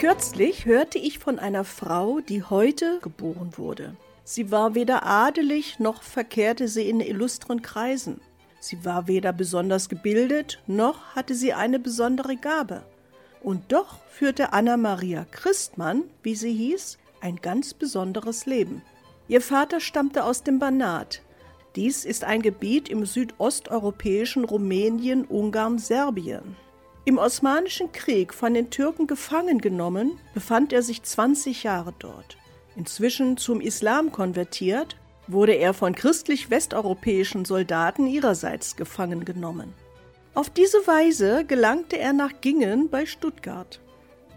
Kürzlich hörte ich von einer Frau, die heute geboren wurde. Sie war weder adelig noch verkehrte sie in illustren Kreisen. Sie war weder besonders gebildet noch hatte sie eine besondere Gabe. Und doch führte Anna Maria Christmann, wie sie hieß, ein ganz besonderes Leben. Ihr Vater stammte aus dem Banat. Dies ist ein Gebiet im südosteuropäischen Rumänien, Ungarn, Serbien. Im Osmanischen Krieg von den Türken gefangen genommen, befand er sich 20 Jahre dort. Inzwischen zum Islam konvertiert, wurde er von christlich-westeuropäischen Soldaten ihrerseits gefangen genommen. Auf diese Weise gelangte er nach Gingen bei Stuttgart.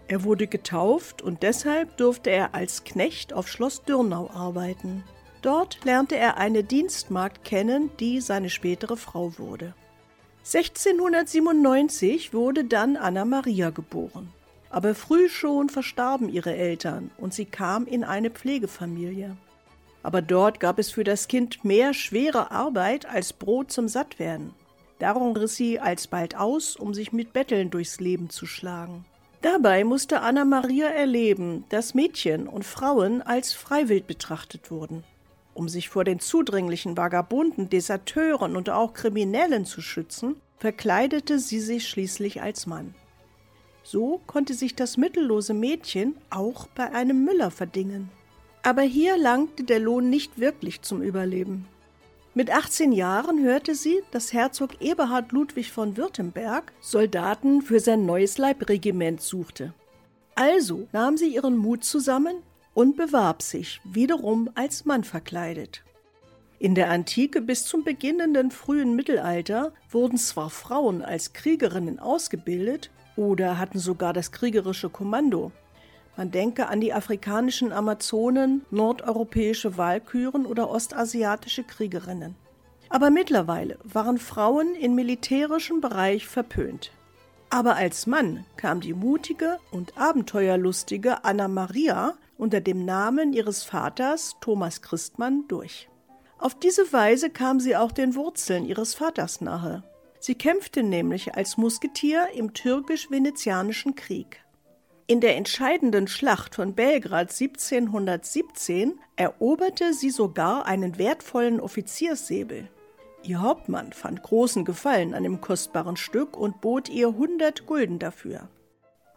Er wurde getauft und deshalb durfte er als Knecht auf Schloss Dürnau arbeiten. Dort lernte er eine Dienstmagd kennen, die seine spätere Frau wurde. 1697 wurde dann Anna Maria geboren. Aber früh schon verstarben ihre Eltern und sie kam in eine Pflegefamilie. Aber dort gab es für das Kind mehr schwere Arbeit als Brot zum Sattwerden. Darum riss sie alsbald aus, um sich mit Betteln durchs Leben zu schlagen. Dabei musste Anna Maria erleben, dass Mädchen und Frauen als Freiwild betrachtet wurden. Um sich vor den zudringlichen Vagabunden, Deserteuren und auch Kriminellen zu schützen, verkleidete sie sich schließlich als Mann. So konnte sich das mittellose Mädchen auch bei einem Müller verdingen. Aber hier langte der Lohn nicht wirklich zum Überleben. Mit 18 Jahren hörte sie, dass Herzog Eberhard Ludwig von Württemberg Soldaten für sein neues Leibregiment suchte. Also nahm sie ihren Mut zusammen und bewarb sich wiederum als Mann verkleidet. In der Antike bis zum beginnenden frühen Mittelalter wurden zwar Frauen als Kriegerinnen ausgebildet oder hatten sogar das kriegerische Kommando. Man denke an die afrikanischen Amazonen, nordeuropäische Walküren oder ostasiatische Kriegerinnen. Aber mittlerweile waren Frauen im militärischen Bereich verpönt. Aber als Mann kam die mutige und abenteuerlustige Anna Maria unter dem Namen ihres Vaters Thomas Christmann durch. Auf diese Weise kam sie auch den Wurzeln ihres Vaters nahe. Sie kämpfte nämlich als Musketier im türkisch-venezianischen Krieg. In der entscheidenden Schlacht von Belgrad 1717 eroberte sie sogar einen wertvollen Offizierssäbel. Ihr Hauptmann fand großen Gefallen an dem kostbaren Stück und bot ihr 100 Gulden dafür.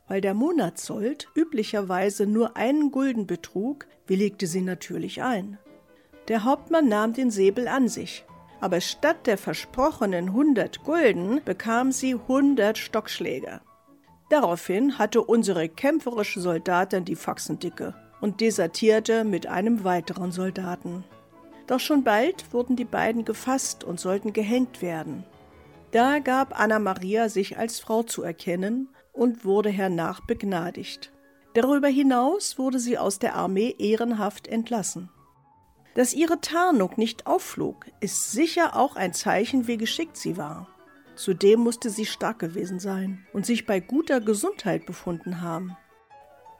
Weil der Monatssold üblicherweise nur einen Gulden betrug, willigte sie natürlich ein. Der Hauptmann nahm den Säbel an sich, aber statt der versprochenen 100 Gulden bekam sie 100 Stockschläge. Daraufhin hatte unsere kämpferische Soldatin die Faxen dicke und desertierte mit einem weiteren Soldaten. Doch schon bald wurden die beiden gefasst und sollten gehängt werden. Da gab Anna Maria sich als Frau zu erkennen und wurde hernach begnadigt. Darüber hinaus wurde sie aus der Armee ehrenhaft entlassen. Dass ihre Tarnung nicht aufflog, ist sicher auch ein Zeichen, wie geschickt sie war. Zudem musste sie stark gewesen sein und sich bei guter Gesundheit befunden haben.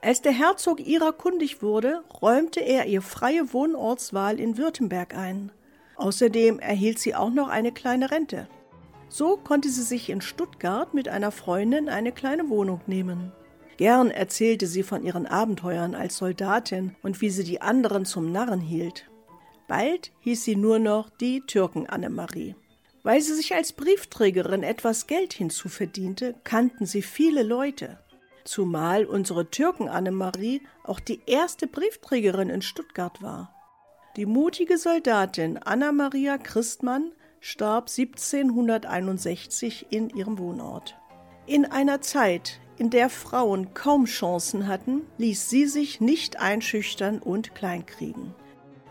Als der Herzog ihrer kundig wurde, räumte er ihr freie Wohnortswahl in Württemberg ein. Außerdem erhielt sie auch noch eine kleine Rente. So konnte sie sich in Stuttgart mit einer Freundin eine kleine Wohnung nehmen. Gern erzählte sie von ihren Abenteuern als Soldatin und wie sie die anderen zum Narren hielt. Bald hieß sie nur noch die Türken Annemarie. Weil sie sich als Briefträgerin etwas Geld hinzuverdiente, kannten sie viele Leute. Zumal unsere Türken Annemarie auch die erste Briefträgerin in Stuttgart war. Die mutige Soldatin Anna Maria Christmann starb 1761 in ihrem Wohnort. In einer Zeit, in der Frauen kaum Chancen hatten, ließ sie sich nicht einschüchtern und kleinkriegen.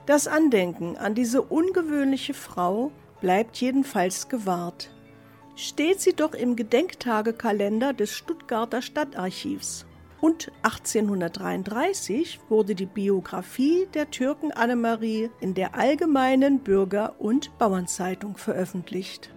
Das Andenken an diese ungewöhnliche Frau bleibt jedenfalls gewahrt. Steht sie doch im Gedenktagekalender des Stuttgarter Stadtarchivs. Und 1833 wurde die Biografie der Türken Annemarie in der Allgemeinen Bürger- und Bauernzeitung veröffentlicht.